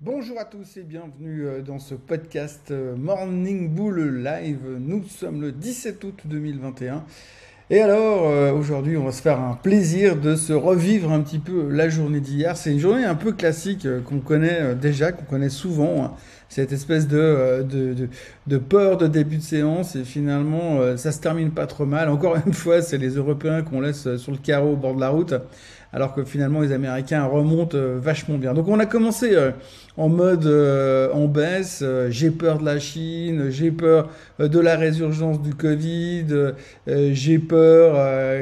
Bonjour à tous et bienvenue euh, dans ce podcast euh, Morning Bull Live. Nous sommes le 17 août 2021. Et alors, euh, aujourd'hui, on va se faire un plaisir de se revivre un petit peu la journée d'hier. C'est une journée un peu classique qu'on connaît déjà, qu'on connaît souvent. Cette espèce de, de, de, de, peur de début de séance et finalement, ça se termine pas trop mal. Encore une fois, c'est les Européens qu'on laisse sur le carreau au bord de la route alors que finalement les Américains remontent euh, vachement bien. Donc on a commencé euh, en mode euh, en baisse, j'ai peur de la Chine, j'ai peur de la résurgence du Covid, j'ai peur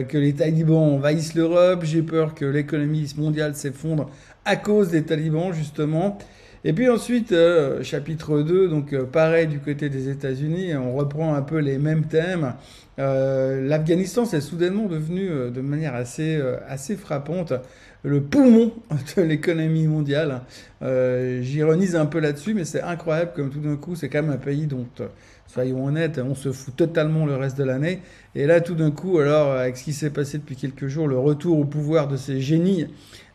que les talibans envahissent l'Europe, j'ai peur que l'économie mondiale s'effondre à cause des talibans justement. Et puis ensuite, chapitre 2, donc pareil du côté des États-Unis, on reprend un peu les mêmes thèmes. Euh, L'Afghanistan, c'est soudainement devenu, euh, de manière assez, euh, assez frappante, le poumon de l'économie mondiale. J'ironise un peu là-dessus, mais c'est incroyable comme tout d'un coup, c'est quand même un pays dont, soyons honnêtes, on se fout totalement le reste de l'année. Et là, tout d'un coup, alors, avec ce qui s'est passé depuis quelques jours, le retour au pouvoir de ces génies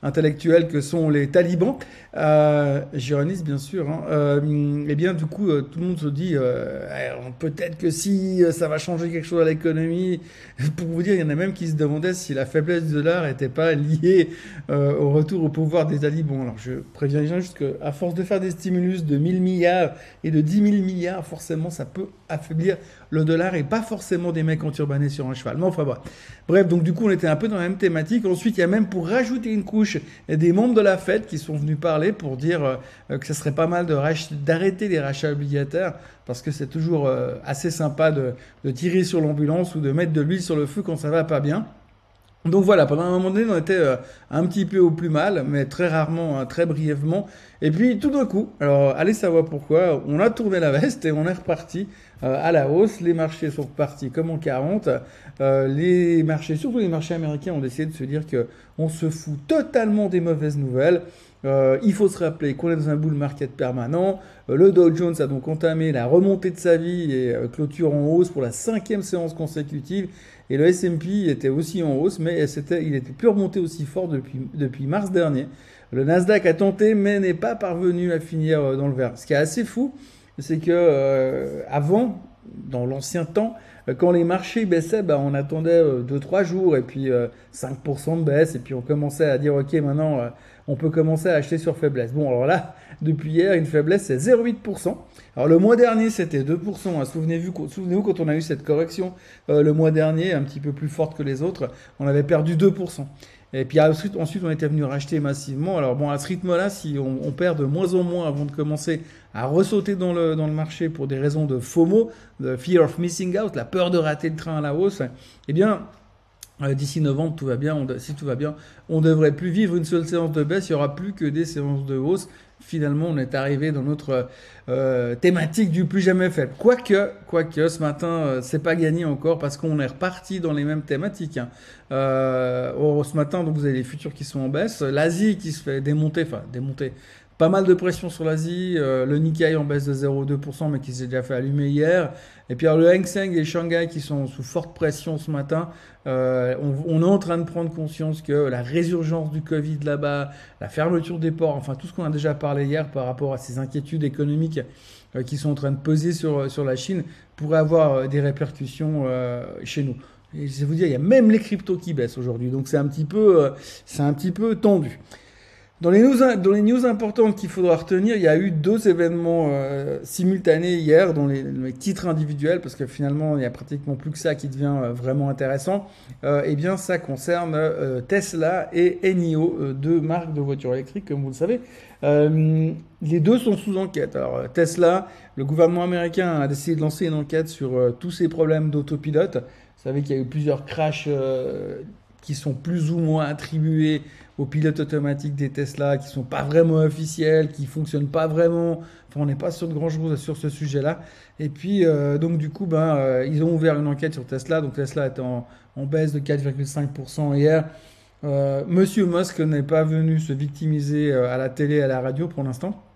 intellectuels que sont les talibans, euh, j'ironise bien sûr, hein, euh, eh bien du coup euh, tout le monde se dit euh, eh, peut-être que si ça va changer quelque chose à l'économie, pour vous dire il y en a même qui se demandaient si la faiblesse du dollar n'était pas liée au retour au pouvoir des talibans. Alors je préviens les gens juste qu'à force de faire des stimulus de 1000 milliards et de 10 000 milliards, forcément ça peut affaiblir le dollar et pas forcément des mecs enturbanés sur un cheval. Mais enfin bref. Bref, donc du coup on était un peu dans la même thématique. Ensuite il y a même pour rajouter une couche des membres de la Fed qui sont venus parler pour dire euh, que ce serait pas mal d'arrêter les rachats obligataires parce que c'est toujours euh, assez sympa de, de tirer sur l'ambulance ou de mettre de l'huile sur le feu quand ça va pas bien. Donc voilà, pendant un moment donné, on était euh, un petit peu au plus mal, mais très rarement, hein, très brièvement. Et puis tout d'un coup, alors allez savoir pourquoi, on a tourné la veste et on est reparti euh, à la hausse. Les marchés sont repartis comme en 40. Euh, les marchés, surtout les marchés américains, ont décidé de se dire que on se fout totalement des mauvaises nouvelles. Euh, il faut se rappeler qu'on est dans un bull market permanent. Le Dow Jones a donc entamé la remontée de sa vie et clôture en hausse pour la cinquième séance consécutive. Et le S&P était aussi en hausse, mais il était plus remonté aussi fort depuis, depuis mars dernier. Le Nasdaq a tenté, mais n'est pas parvenu à finir dans le vert. Ce qui est assez fou, c'est que avant, dans l'ancien temps, quand les marchés baissaient, bah, on attendait 2-3 jours et puis 5% de baisse, et puis on commençait à dire ok maintenant on peut commencer à acheter sur faiblesse. Bon, alors là, depuis hier, une faiblesse, c'est 0,8%. Alors le mois dernier, c'était 2%. Hein. Souvenez-vous souvenez quand on a eu cette correction euh, le mois dernier, un petit peu plus forte que les autres, on avait perdu 2%. Et puis ensuite, ensuite on était venu racheter massivement. Alors bon, à ce rythme-là, si on, perd de moins en moins avant de commencer à ressauter dans le, dans le marché pour des raisons de FOMO, de fear of missing out, la peur de rater le train à la hausse, eh bien, d'ici novembre, tout va bien. si tout va bien, on devrait plus vivre une seule séance de baisse. Il y aura plus que des séances de hausse. Finalement, on est arrivé dans notre euh, thématique du plus jamais faible. Quoique, quoique, ce matin, euh, c'est pas gagné encore parce qu'on est reparti dans les mêmes thématiques. Hein. ce matin, donc vous avez les futurs qui sont en baisse, l'Asie qui se fait démonter, enfin démonter, pas mal de pression sur l'Asie, euh, le Nikkei en baisse de 0,2% mais qui s'est déjà fait allumer hier. Et puis alors, le Hang Seng et Shanghai qui sont sous forte pression ce matin. Euh, on, est en train de prendre conscience que la résurgence du Covid là-bas, la fermeture des ports, enfin tout ce qu'on a déjà parlé hier par rapport à ces inquiétudes économiques euh, qui sont en train de peser sur, sur la Chine, pourrait avoir des répercussions chez nous. Et je vais vous dire, il y a même les cryptos qui baissent aujourd'hui. Donc c'est un petit peu, c'est un petit peu tendu. Dans les, news, importantes qu'il faudra retenir, il y a eu deux événements euh, simultanés hier dans les, titres individuels, parce que finalement, il n'y a pratiquement plus que ça qui devient euh, vraiment intéressant. Euh, eh bien, ça concerne Tesla et Enio, deux marques de voitures électriques, comme vous le savez. les deux sont sous enquête. Alors, Tesla, le gouvernement américain a décidé de lancer une enquête sur tous ces problèmes d'autopilote. Vous savez qu'il y a eu plusieurs crashs qui sont plus ou moins attribués aux pilotes automatiques des Tesla qui sont pas vraiment officiels, qui fonctionnent pas vraiment. Enfin, on n'est pas sûr de grand chose sur ce sujet-là. Et puis, euh, donc du coup, ben, euh, ils ont ouvert une enquête sur Tesla. Donc Tesla est en, baisse de 4,5% hier. Euh, Monsieur Musk n'est pas venu se victimiser à la télé, à la radio pour l'instant.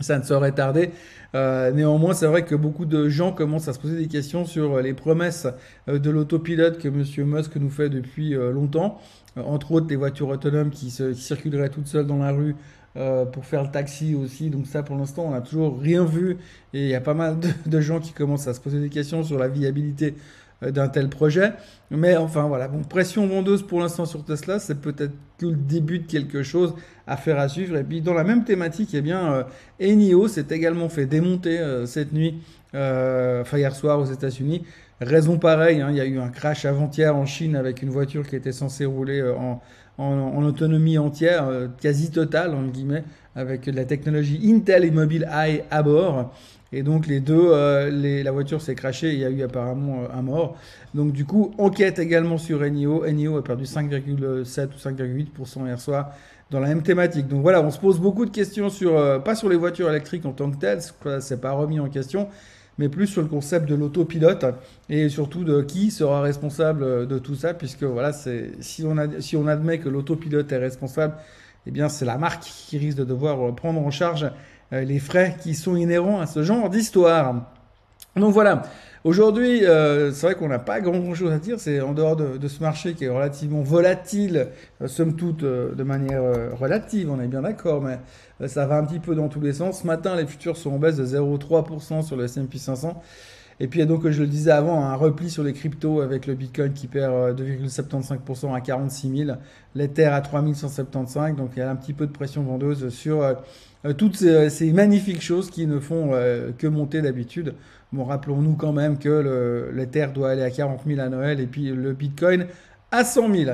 Ça ne saurait tarder. néanmoins, c'est vrai que beaucoup de gens commencent à se poser des questions sur les promesses de l'autopilote que Monsieur Musk nous fait depuis longtemps. Euh, entre autres des voitures autonomes qui, se, circuleraient toutes seules dans la rue pour faire le taxi aussi. Donc ça, pour l'instant, on n'a toujours rien vu. Et il y a pas mal de, gens qui commencent à se poser des questions sur la viabilité d'un tel projet. Mais enfin voilà, bon, pression vendeuse pour l'instant sur Tesla, c'est peut-être que le début de quelque chose à faire à suivre. Et puis dans la même thématique, eh bien, Enio s'est également fait démonter cette nuit, enfin hier soir aux États-Unis. Raison pareille, hein, il y a eu un crash avant-hier en Chine avec une voiture qui était censée rouler euh, en, autonomie entière, euh, quasi totale, en guillemets, avec de la technologie Intel et Mobile Eye à bord. Et donc les deux, euh, les, la voiture s'est crashée et il y a eu apparemment un mort. Donc du coup, enquête également sur Enio. Enio a perdu 5,7 ou 5,8% hier soir dans la même thématique. Donc voilà, on se pose beaucoup de questions sur, pas sur les voitures électriques en tant que telles, c'est pas remis en question, mais plus sur le concept de l'autopilote et surtout de qui sera responsable de tout ça, puisque voilà, si on, a, si on admet que l'autopilote est responsable, eh bien c'est la marque qui risque de devoir prendre en charge euh, les frais qui sont inhérents à ce genre d'histoire. Donc voilà, Aujourd'hui, euh, c'est vrai qu'on n'a pas grand chose à dire. C'est en dehors de, ce marché qui est relativement volatile, euh, somme toute euh, de manière relative, on est bien d'accord, mais ça va un petit peu dans tous les sens. Ce matin, les futurs sont en baisse de 0,3% sur le S&P 500. Et puis, donc, je le disais avant, un repli sur les cryptos avec le Bitcoin qui perd 2,75% à 46 000, l'Ether à 3175. Donc, il y a un petit peu de pression vendeuse sur toutes ces, magnifiques choses qui ne font que monter d'habitude. Bon, rappelons-nous quand même que l'Ether doit aller à 40 000 à Noël et puis le Bitcoin à 100 000.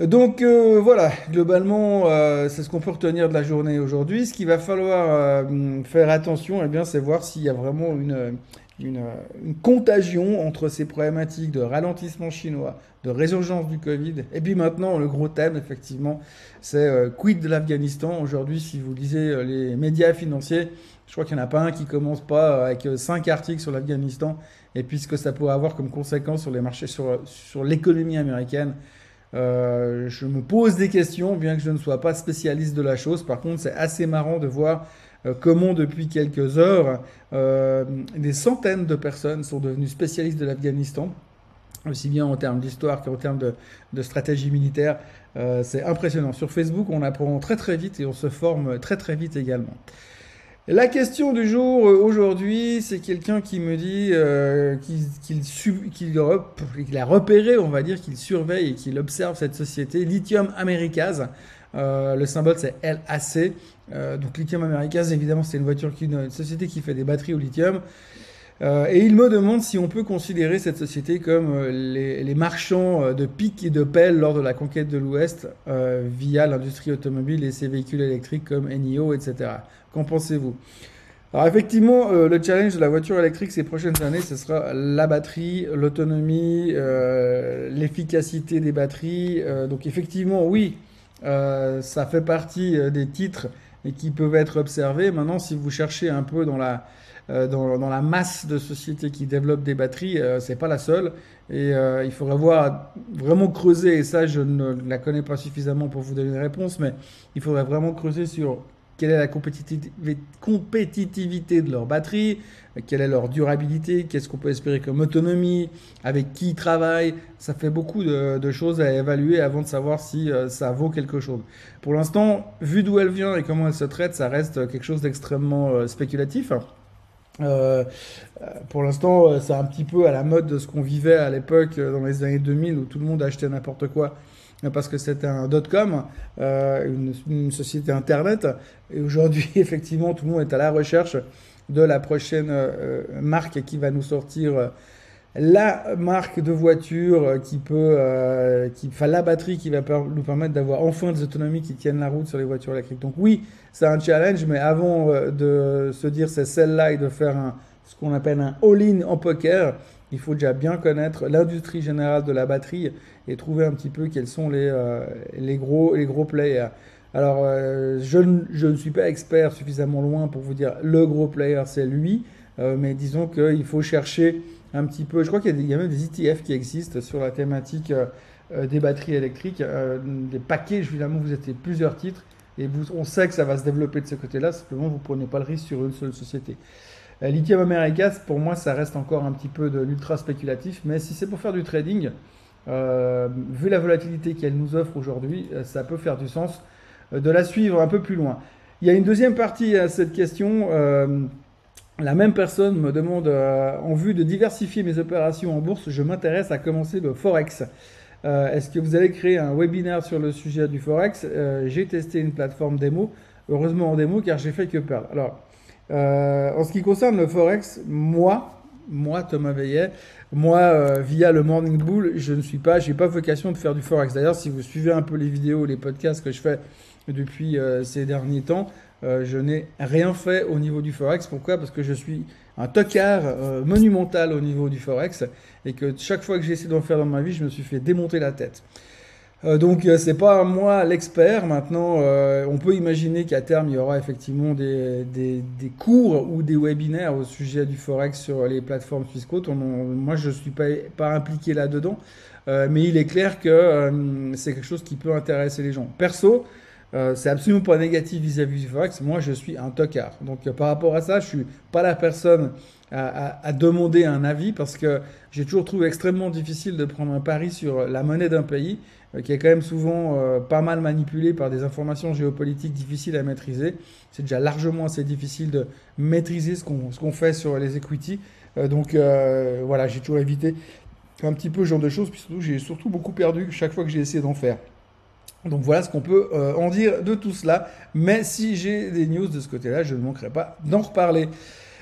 Donc euh, voilà, globalement, euh, c'est ce qu'on peut retenir de la journée aujourd'hui. Ce qu'il va falloir euh, faire attention, eh bien, c'est voir s'il y a vraiment une, une, contagion entre ces problématiques de ralentissement chinois, de résurgence du Covid. Et puis maintenant, le gros thème, effectivement, c'est quid de l'Afghanistan. Aujourd'hui, si vous lisez les médias financiers, je crois qu'il n'y en a pas un qui commence pas avec euh, cinq articles sur l'Afghanistan et puis ce que ça pourrait avoir comme conséquence sur les marchés, sur, l'économie américaine. Euh, je me pose des questions, bien que je ne sois pas spécialiste de la chose. Par contre, c'est assez marrant de voir euh, comment depuis quelques heures, des centaines de personnes sont devenues spécialistes de l'Afghanistan, aussi bien en termes d'histoire qu'en termes de, stratégie militaire. c'est impressionnant. Sur Facebook, on apprend très très vite et on se forme très très vite également. La question du jour euh, aujourd'hui, c'est quelqu'un qui me dit euh, qu'il a repéré, on va dire, qu'il surveille et qu'il observe cette société Lithium Americas. Euh, le symbole c'est LAC. donc Lithium Americas, évidemment, c'est une voiture qui, une société qui fait des batteries au lithium. et il me demande si on peut considérer cette société comme les, marchands de piques et de pelles lors de la conquête de l'Ouest via l'industrie automobile et ses véhicules électriques comme NIO, etc. Qu'en pensez-vous? Alors effectivement, euh, le challenge de la voiture électrique ces prochaines années, ce sera la batterie, l'autonomie, euh, l'efficacité des batteries. Euh, donc effectivement, oui, ça fait partie des titres qui peuvent être observés. Maintenant, si vous cherchez un peu dans la, dans, dans, la masse de sociétés qui développent des batteries, c'est pas la seule. Et il faudrait voir vraiment creuser, et ça je ne la connais pas suffisamment pour vous donner une réponse, mais il faudrait vraiment creuser sur quelle est la compétitivité de leur batterie, quelle est leur durabilité, qu'est-ce qu'on peut espérer comme autonomie, avec qui ils travaillent. Ça fait beaucoup de, choses à évaluer avant de savoir si euh, ça vaut quelque chose. Pour l'instant, vu d'où elle vient et comment elle se traite, ça reste quelque chose d'extrêmement euh, spéculatif. Euh, pour l'instant, c'est un petit peu à la mode de ce qu'on vivait à l'époque dans les années 2000 où tout le monde achetait n'importe quoi parce que c'était un dot-com, euh, une, société Internet. Et aujourd'hui, effectivement, tout le monde est à la recherche de la prochaine euh, marque qui va nous sortir euh, la marque de voiture qui peut, qui, enfin la batterie qui va nous permettre d'avoir enfin des autonomies qui tiennent la route sur les voitures électriques. Donc oui, c'est un challenge, mais avant de se dire c'est celle-là et de faire ce qu'on appelle un all-in en poker, il faut déjà bien connaître l'industrie générale de la batterie et trouver un petit peu quels sont les, euh, les, gros, les gros players. Alors, euh, je, je, ne suis pas expert suffisamment loin pour vous dire le gros player, c'est lui, euh, mais disons qu'il faut chercher un petit peu. Je crois qu'il y, a même des ETF qui existent sur la thématique des batteries électriques, des paquets, évidemment, vous êtes plusieurs titres. Et vous, on sait que ça va se développer de ce côté-là, simplement vous ne prenez pas le risque sur une seule société. Lithium Americas, pour moi, ça reste encore un petit peu de l'ultra spéculatif, mais si c'est pour faire du trading, euh, vu la volatilité qu'elle nous offre aujourd'hui, euh, ça peut faire du sens. de la suivre un peu plus loin. Il y a une deuxième partie à cette question. la même personne me demande, en vue de diversifier mes opérations en bourse, je m'intéresse à commencer le Forex. Est-ce que vous allez créer un webinaire sur le sujet du Forex? J'ai testé une plateforme démo, heureusement en démo car j'ai fait que perdre. Alors, en ce qui concerne le Forex, moi, moi, Thomas Veillet, moi, euh, via le Morning Bull, je ne suis pas, j'ai pas vocation de faire du forex. D'ailleurs, si vous suivez un peu les vidéos, les podcasts que je fais depuis euh, ces derniers temps, euh, je n'ai rien fait au niveau du forex. Pourquoi? Parce que je suis un tocard monumental au niveau du forex et que chaque fois que j'ai essayé d'en faire dans ma vie, je me suis fait démonter la tête. Euh, donc euh, c'est pas moi l'expert. Maintenant, euh, on peut imaginer qu'à terme il y aura effectivement des, des, cours ou des webinaires au sujet du forex sur les plateformes fiscaux. Moi, je suis pas impliqué là-dedans, mais il est clair que c'est quelque chose qui peut intéresser les gens. Perso, c'est absolument pas négatif vis-à-vis du forex. Moi, je suis un tocard. Donc par rapport à ça, je suis pas la personne à, demander un avis parce que j'ai toujours trouvé extrêmement difficile de prendre un pari sur la monnaie d'un pays qui est quand même souvent euh, pas mal manipulé par des informations géopolitiques difficiles à maîtriser. C'est déjà largement assez difficile de maîtriser ce qu'on qu'on fait sur les equity. Euh, donc voilà, j'ai toujours évité un petit peu ce genre de choses, puis surtout j'ai surtout beaucoup perdu chaque fois que j'ai essayé d'en faire. Donc voilà ce qu'on peut en dire de tout cela. Mais si j'ai des news de ce côté-là, je ne manquerai pas d'en reparler.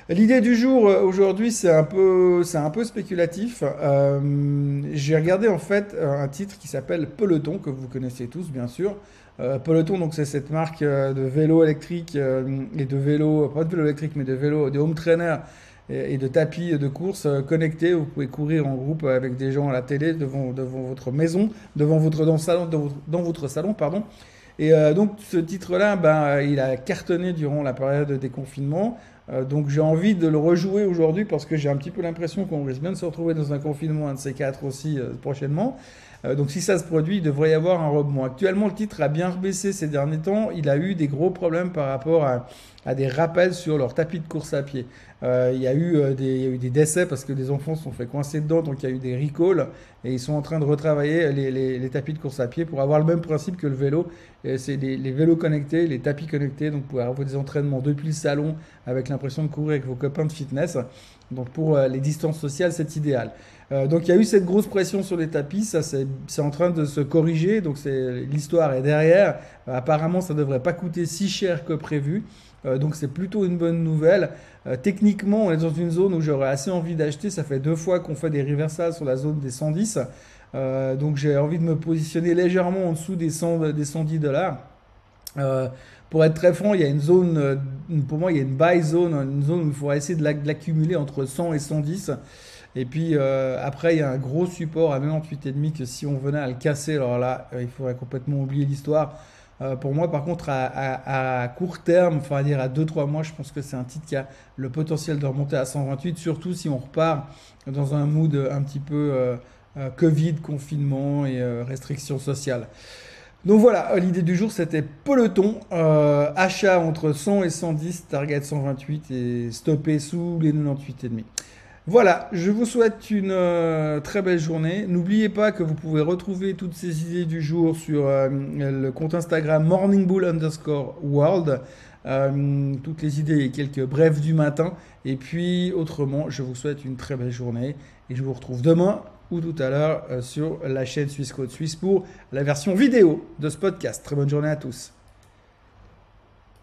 L'idée du jour euh, aujourd'hui, c'est un peu, spéculatif. Euh, j'ai regardé en fait un titre qui s'appelle Peloton que vous connaissez tous bien sûr. Euh, Peloton, donc c'est cette marque de vélo électrique et de vélo, pas de vélo électrique, mais de vélo, de home trainer et, de tapis de course connectés. Vous pouvez courir en groupe avec des gens à la télé devant, devant votre maison, devant votre salon, pardon. Et donc ce titre-là, ben, il a cartonné durant la période des confinements. Euh, donc j'ai envie de le rejouer aujourd'hui parce que j'ai un petit peu l'impression qu'on risque bien de se retrouver dans un confinement, un de ces quatre aussi euh, prochainement. Euh, donc si ça se produit, il devrait y avoir un rebond. Actuellement, le titre a bien rebaissé ces derniers temps. Il a eu des gros problèmes par rapport à, des rappels sur leur tapis de course à pied. Il, y a eu, des, décès parce que des enfants se sont fait coincer dedans, donc il y a eu des recalls et ils sont en train de retravailler les tapis de course à pied pour avoir le même principe que le vélo. C'est les, les, vélos connectés, les tapis connectés, donc pour avoir des entraînements depuis le salon avec l'impression de courir avec vos copains de fitness. Donc pour euh, les distances sociales, c'est idéal. Euh, donc il y a eu cette grosse pression sur les tapis, ça c'est en train de se corriger, donc l'histoire est derrière. apparemment, ça ne devrait pas coûter si cher que prévu. Euh, donc c'est plutôt une bonne nouvelle. Euh, techniquement, on est dans une zone où j'aurais assez envie d'acheter. Ça fait deux fois qu'on fait des reversals sur la zone des 110. Euh, donc j'ai envie de me positionner légèrement en dessous des, 100, des 110 dollars. pour être très franc, il y a une zone, pour moi, il y a une buy zone, une zone où il faudra essayer de l'accumuler entre 100 et 110. Et puis après, il y a un gros support à 98,5 que si on venait à le casser, alors là, il faudrait complètement oublier l'histoire. Euh, pour moi, par contre, à, court terme, enfin à dire à 2-3 mois, je pense que c'est un titre qui a le potentiel de remonter à 128, surtout si on repart dans un mood un petit peu euh, euh, Covid, confinement et restrictions sociales. Donc voilà, l'idée du jour c'était peloton, achat entre 100 et 110, target 128 et stopper sous les 98,5. Voilà, je vous souhaite une euh, très belle journée. N'oubliez pas que vous pouvez retrouver toutes ces idées du jour sur euh, le compte Instagram morningbull underscore world. Euh, toutes les idées et quelques brefs du matin. Et puis autrement, je vous souhaite une très belle journée et je vous retrouve demain ou tout à l'heure sur la chaîne Suisse Code Suisse pour la version vidéo de ce podcast. Très bonne journée à tous.